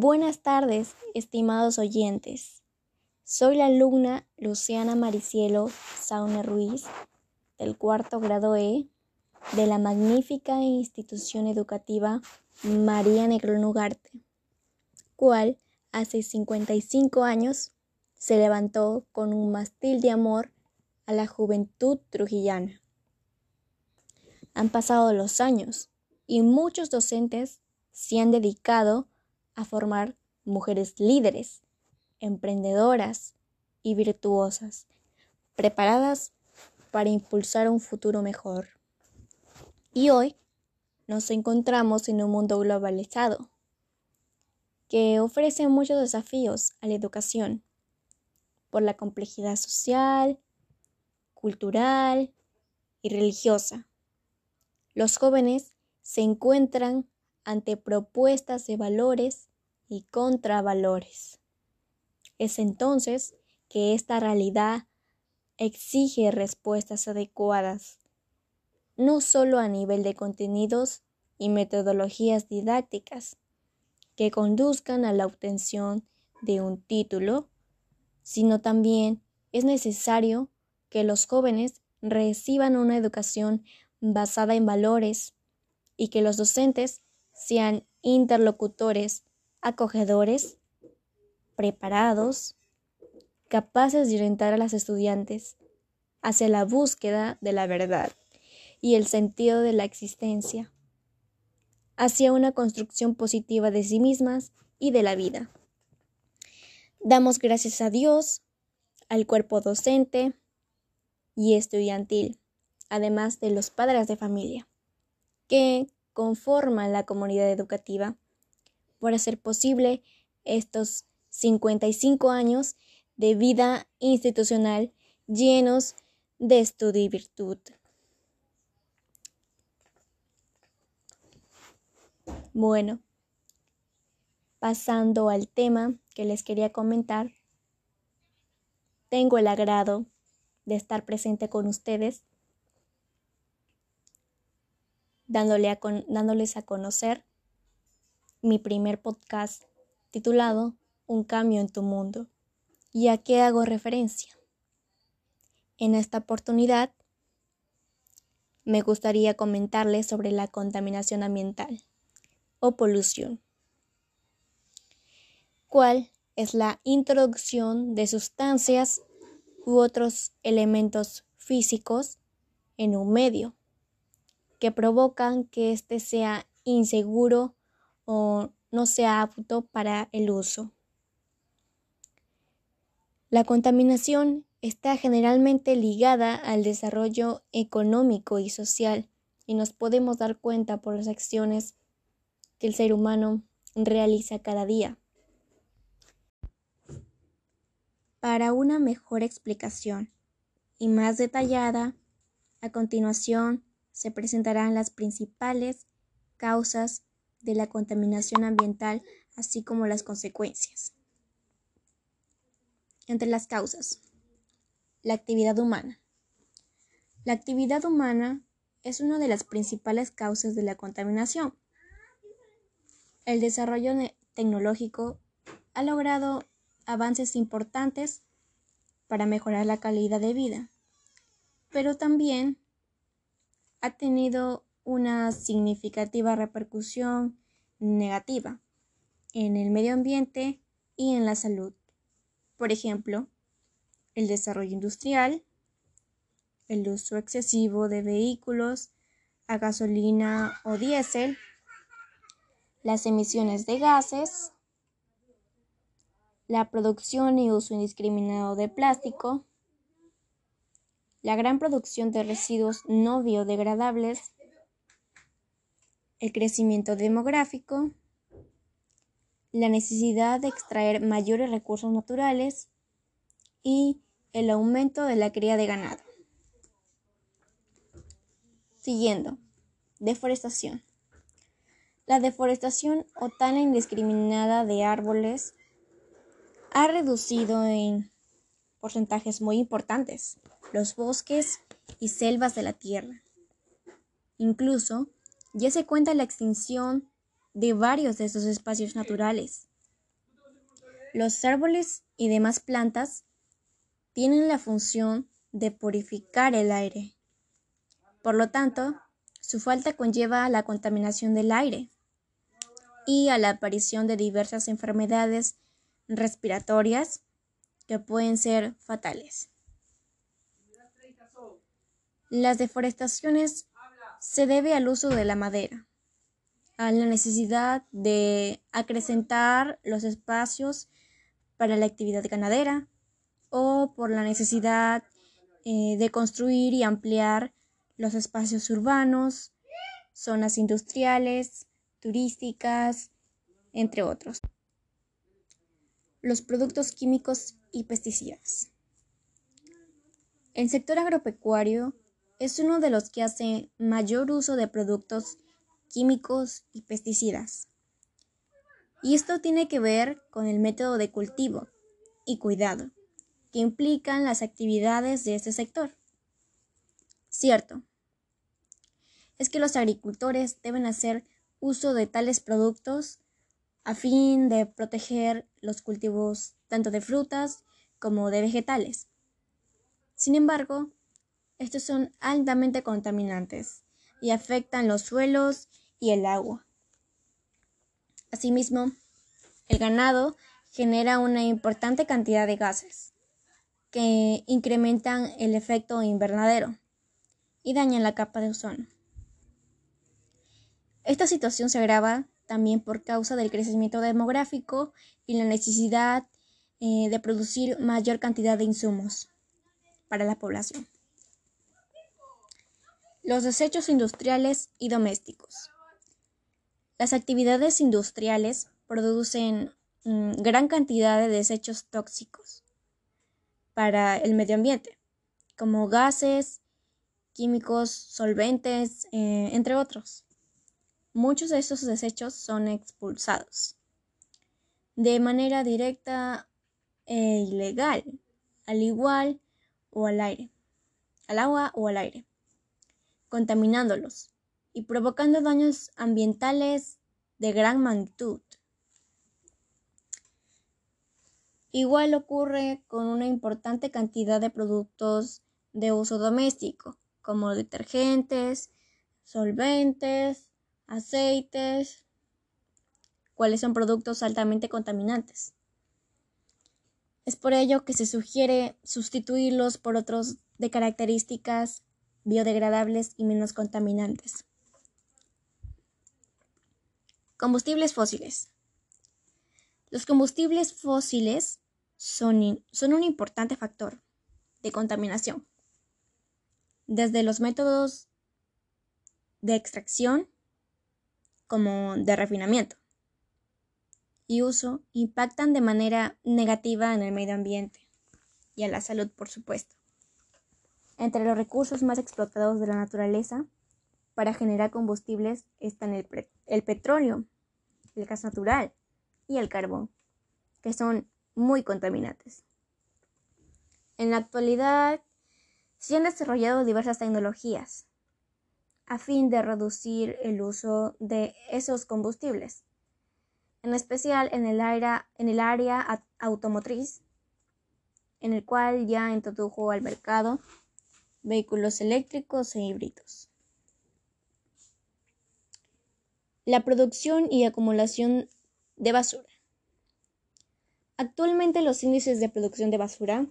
Buenas tardes, estimados oyentes. Soy la alumna Luciana Maricielo Saune Ruiz, del cuarto grado E, de la magnífica institución educativa María Negrón Ugarte, cual hace 55 años se levantó con un mastil de amor a la juventud trujillana. Han pasado los años y muchos docentes se han dedicado a formar mujeres líderes, emprendedoras y virtuosas, preparadas para impulsar un futuro mejor. Y hoy nos encontramos en un mundo globalizado que ofrece muchos desafíos a la educación por la complejidad social, cultural y religiosa. Los jóvenes se encuentran ante propuestas de valores y contravalores. Es entonces que esta realidad exige respuestas adecuadas, no solo a nivel de contenidos y metodologías didácticas que conduzcan a la obtención de un título, sino también es necesario que los jóvenes reciban una educación basada en valores y que los docentes sean interlocutores acogedores, preparados, capaces de orientar a las estudiantes hacia la búsqueda de la verdad y el sentido de la existencia, hacia una construcción positiva de sí mismas y de la vida. Damos gracias a Dios, al cuerpo docente y estudiantil, además de los padres de familia, que conforman la comunidad educativa por hacer posible estos 55 años de vida institucional llenos de estudio y virtud. Bueno, pasando al tema que les quería comentar, tengo el agrado de estar presente con ustedes, dándole dándoles a conocer mi primer podcast titulado Un cambio en tu mundo. ¿Y a qué hago referencia? En esta oportunidad me gustaría comentarles sobre la contaminación ambiental o polución, cuál es la introducción de sustancias u otros elementos físicos en un medio que provocan que éste sea inseguro o no sea apto para el uso. La contaminación está generalmente ligada al desarrollo económico y social y nos podemos dar cuenta por las acciones que el ser humano realiza cada día. Para una mejor explicación y más detallada, a continuación se presentarán las principales causas de la contaminación ambiental, así como las consecuencias. Entre las causas, la actividad humana. La actividad humana es una de las principales causas de la contaminación. El desarrollo tecnológico ha logrado avances importantes para mejorar la calidad de vida, pero también ha tenido una significativa repercusión negativa en el medio ambiente y en la salud. Por ejemplo, el desarrollo industrial, el uso excesivo de vehículos a gasolina o diésel, las emisiones de gases, la producción y uso indiscriminado de plástico, la gran producción de residuos no biodegradables el crecimiento demográfico, la necesidad de extraer mayores recursos naturales y el aumento de la cría de ganado. Siguiendo, deforestación. La deforestación o tala indiscriminada de árboles ha reducido en porcentajes muy importantes los bosques y selvas de la tierra. Incluso ya se cuenta la extinción de varios de estos espacios naturales, Los árboles y demás plantas tienen la función de purificar el aire. Por lo tanto, su falta conlleva a la contaminación del aire y a la aparición de diversas enfermedades respiratorias que pueden ser fatales. Las deforestaciones se debe al uso de la madera, a la necesidad de acrecentar los espacios para la actividad ganadera o por la necesidad eh, de construir y ampliar los espacios urbanos, zonas industriales, turísticas, entre otros. Los productos químicos y pesticidas. El sector agropecuario es uno de los que hace mayor uso de productos químicos y pesticidas. Y esto tiene que ver con el método de cultivo y cuidado que implican las actividades de este sector. Cierto, es que los agricultores deben hacer uso de tales productos a fin de proteger los cultivos tanto de frutas como de vegetales. Sin embargo, estos son altamente contaminantes y afectan los suelos y el agua. Asimismo, el ganado genera una importante cantidad de gases que incrementan el efecto invernadero y dañan la capa de ozono. Esta situación se agrava también por causa del crecimiento demográfico y la necesidad eh, de producir mayor cantidad de insumos para la población. Los desechos industriales y domésticos. Las actividades industriales producen mm, gran cantidad de desechos tóxicos para el medio ambiente, como gases, químicos, solventes, eh, entre otros. Muchos de estos desechos son expulsados de manera directa e ilegal, al igual o al aire, al agua o al aire, contaminándolos y provocando daños ambientales de gran magnitud. Igual ocurre con una importante cantidad de productos de uso doméstico, como detergentes, solventes, aceites, cuáles son productos altamente contaminantes. Es por ello que se sugiere sustituirlos por otros de características biodegradables y menos contaminantes. Combustibles fósiles. Los combustibles fósiles son, un importante factor de contaminación, desde los métodos de extracción como de refinamiento y uso impactan de manera negativa en el medio ambiente y a la salud, por supuesto. Entre los recursos más explotados de la naturaleza para generar combustibles están el, petróleo, el gas natural y el carbón, que son muy contaminantes. En la actualidad se han desarrollado diversas tecnologías a fin de reducir el uso de esos combustibles, en especial en el área automotriz, en el cual ya introdujo al mercado vehículos eléctricos e híbridos. La producción y acumulación de basura. Actualmente los índices de producción de basura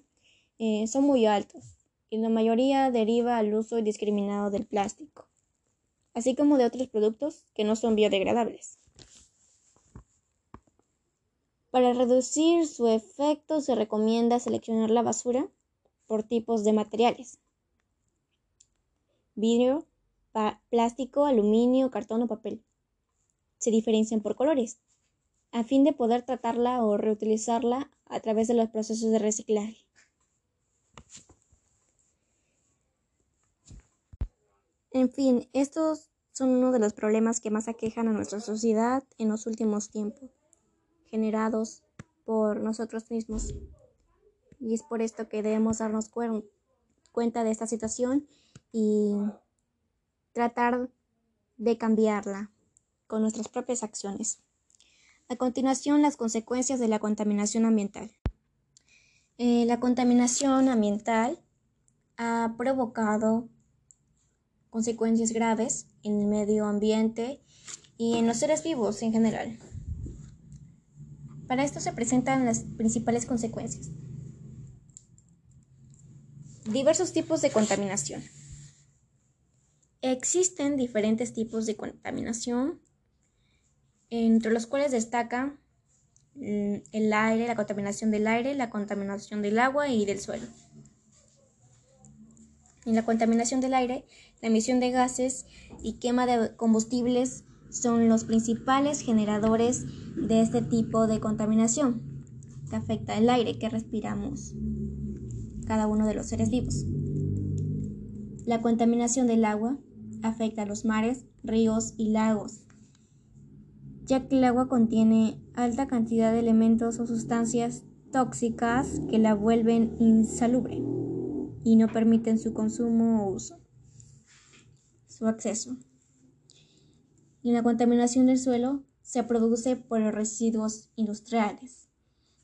eh, son muy altos y la mayoría deriva al uso indiscriminado del plástico así como de otros productos que no son biodegradables. Para reducir su efecto se recomienda seleccionar la basura por tipos de materiales. Vidrio, plástico, aluminio, cartón o papel. Se diferencian por colores, a fin de poder tratarla o reutilizarla a través de los procesos de reciclaje. En fin, estos son uno de los problemas que más aquejan a nuestra sociedad en los últimos tiempos, generados por nosotros mismos. Y es por esto que debemos darnos cuenta de esta situación y tratar de cambiarla con nuestras propias acciones. A continuación, las consecuencias de la contaminación ambiental. Eh, la contaminación ambiental ha provocado consecuencias graves en el medio ambiente y en los seres vivos en general. Para esto se presentan las principales consecuencias. Diversos tipos de contaminación. Existen diferentes tipos de contaminación entre los cuales destaca mm, el aire, la contaminación del aire, la contaminación del agua y del suelo. En la contaminación del aire, la emisión de gases y quema de combustibles son los principales generadores de este tipo de contaminación que afecta el aire que respiramos cada uno de los seres vivos. La contaminación del agua afecta a los mares, ríos y lagos, ya que el agua contiene alta cantidad de elementos o sustancias tóxicas que la vuelven insalubre y no permiten su consumo o uso, su acceso. Y la contaminación del suelo se produce por los residuos industriales,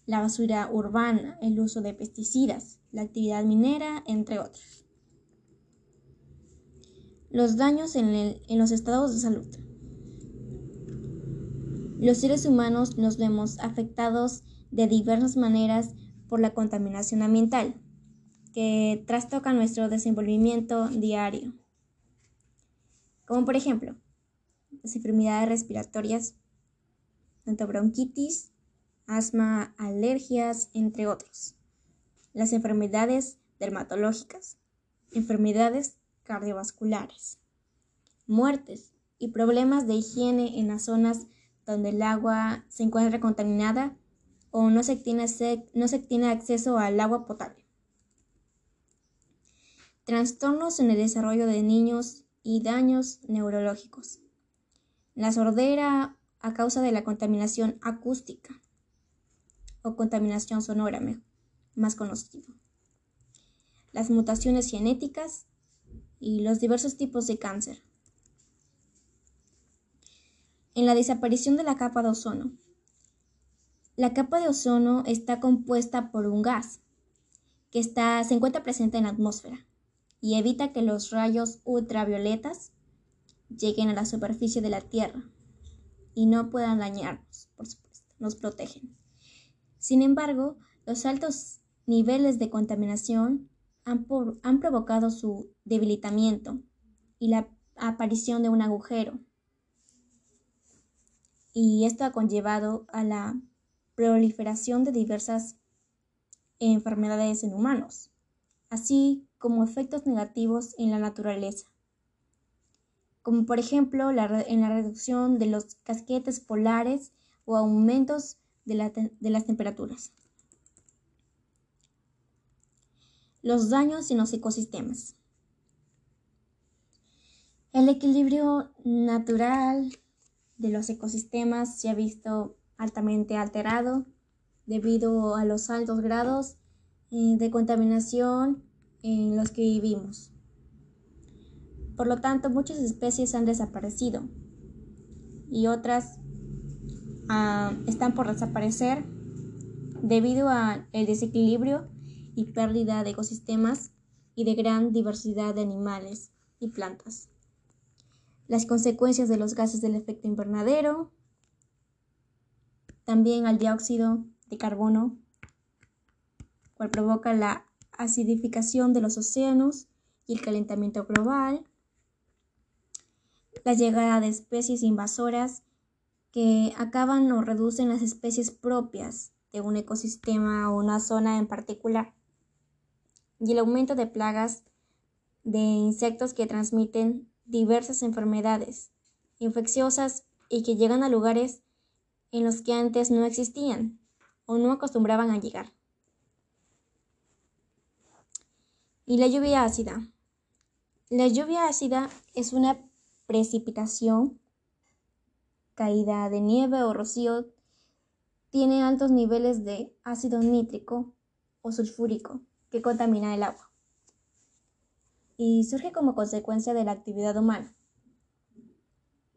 la basura urbana, el uso de pesticidas, la actividad minera, entre otros. Los daños en, en los estados de salud. Los seres humanos nos vemos afectados de diversas maneras por la contaminación ambiental, que trastoca nuestro desenvolvimiento diario. Como por ejemplo, las enfermedades respiratorias, tanto bronquitis, asma, alergias, entre otros. Las enfermedades dermatológicas, enfermedades cardiovasculares, muertes y problemas de higiene en las zonas donde el agua se encuentra contaminada o no se tiene, no se tiene acceso al agua potable. Trastornos en el desarrollo de niños y daños neurológicos. La sordera a causa de la contaminación acústica o contaminación sonora más conocido. Las mutaciones genéticas y los diversos tipos de cáncer en la desaparición de la capa de ozono. La capa de ozono está compuesta por un gas que está, se encuentra presente en la atmósfera y evita que los rayos ultravioletas lleguen a la superficie de la Tierra y no puedan dañarnos, por supuesto, nos protegen. Sin embargo, los altos niveles de contaminación han, han provocado su debilitamiento y la aparición de un agujero y esto ha conllevado a la proliferación de diversas enfermedades en humanos, así como efectos negativos en la naturaleza, como por ejemplo en la reducción de los casquetes polares o aumentos de, de las temperaturas. Los daños en los ecosistemas. El equilibrio natural de los ecosistemas se ha visto altamente alterado debido a los altos grados eh, de contaminación en los que vivimos. Por lo tanto, muchas especies han desaparecido y otras ah, están por desaparecer debido al desequilibrio y pérdida de ecosistemas y de gran diversidad de animales y plantas. Las consecuencias de los gases del efecto invernadero, también al dióxido de carbono, cual provoca la acidificación de los océanos y el calentamiento global, la llegada de especies invasoras que acaban o reducen las especies propias de un ecosistema o una zona en particular, y el aumento de plagas de insectos que transmiten diversas enfermedades infecciosas y que llegan a lugares en los que antes no existían o no acostumbraban a llegar. Y la lluvia ácida. La lluvia ácida es una precipitación, caída de nieve o rocío, tiene altos niveles de ácido nítrico o sulfúrico que contamina el agua y surge como consecuencia de la actividad humana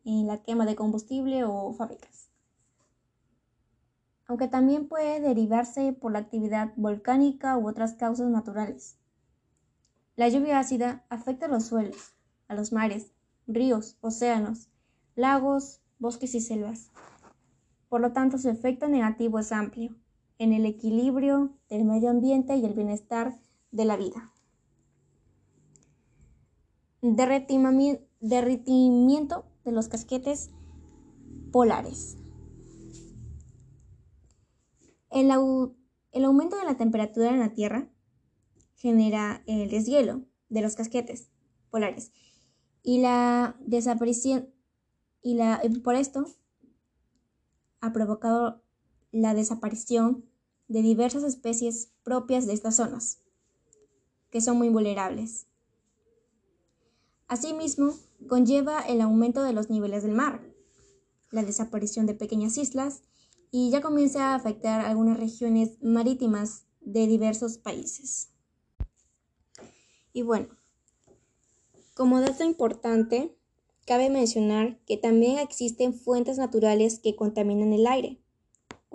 en la quema de combustible o fábricas. aunque también puede derivarse por la actividad volcánica u otras causas naturales. La lluvia ácida afecta a los suelos, a los mares, ríos, océanos, lagos, bosques y selvas. Por lo tanto, su efecto negativo es amplio en el equilibrio del medio ambiente y el bienestar de la vida. Derretimiento de los casquetes polares. El, aumento de la temperatura en la Tierra genera el deshielo de los casquetes polares y la desaparición y la por esto ha provocado la desaparición de diversas especies propias de estas zonas, que son muy vulnerables. Asimismo, conlleva el aumento de los niveles del mar, la desaparición de pequeñas islas y ya comienza a afectar algunas regiones marítimas de diversos países. Y bueno, como dato importante, cabe mencionar que también existen fuentes naturales que contaminan el aire,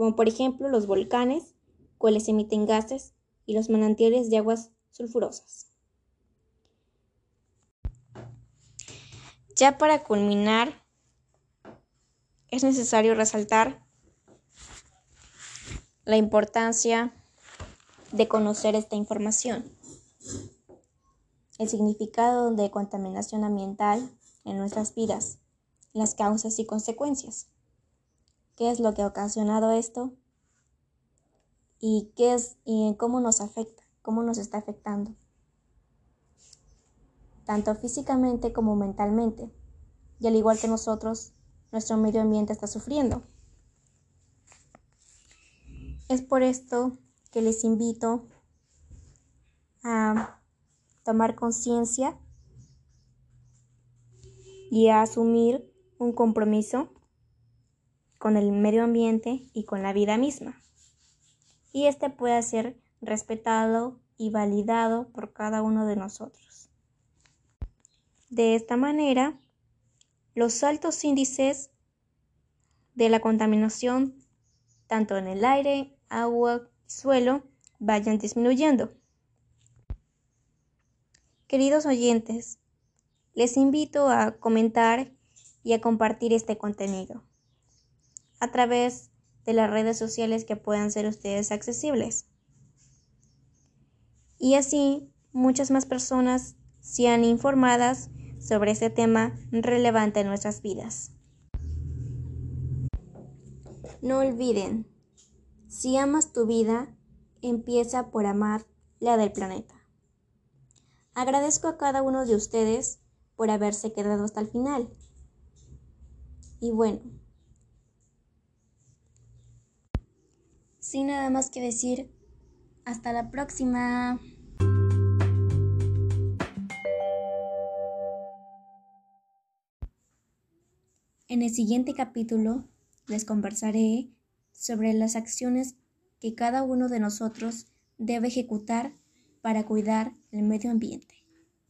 como por ejemplo los volcanes, cuales emiten gases, y los manantiales de aguas sulfurosas. Ya para culminar, es necesario resaltar la importancia de conocer esta información, el significado de contaminación ambiental en nuestras vidas, las causas y consecuencias, qué es lo que ha ocasionado esto y qué es y cómo nos afecta, cómo nos está afectando, tanto físicamente como mentalmente, y al igual que nosotros, nuestro medio ambiente está sufriendo. Es por esto que les invito a tomar conciencia y a asumir un compromiso con el medio ambiente y con la vida misma. Y este pueda ser respetado y validado por cada uno de nosotros. De esta manera, los altos índices de la contaminación, tanto en el aire, agua y suelo vayan disminuyendo. Queridos oyentes, les invito a comentar y a compartir este contenido a través de las redes sociales que puedan ser ustedes accesibles. Y así muchas más personas sean informadas sobre este tema relevante en nuestras vidas. No olviden si amas tu vida, empieza por amar la del planeta. Agradezco a cada uno de ustedes por haberse quedado hasta el final. Y bueno, sin nada más que decir, hasta la próxima. En el siguiente capítulo les conversaré sobre las acciones que cada uno de nosotros debe ejecutar para cuidar el medio ambiente.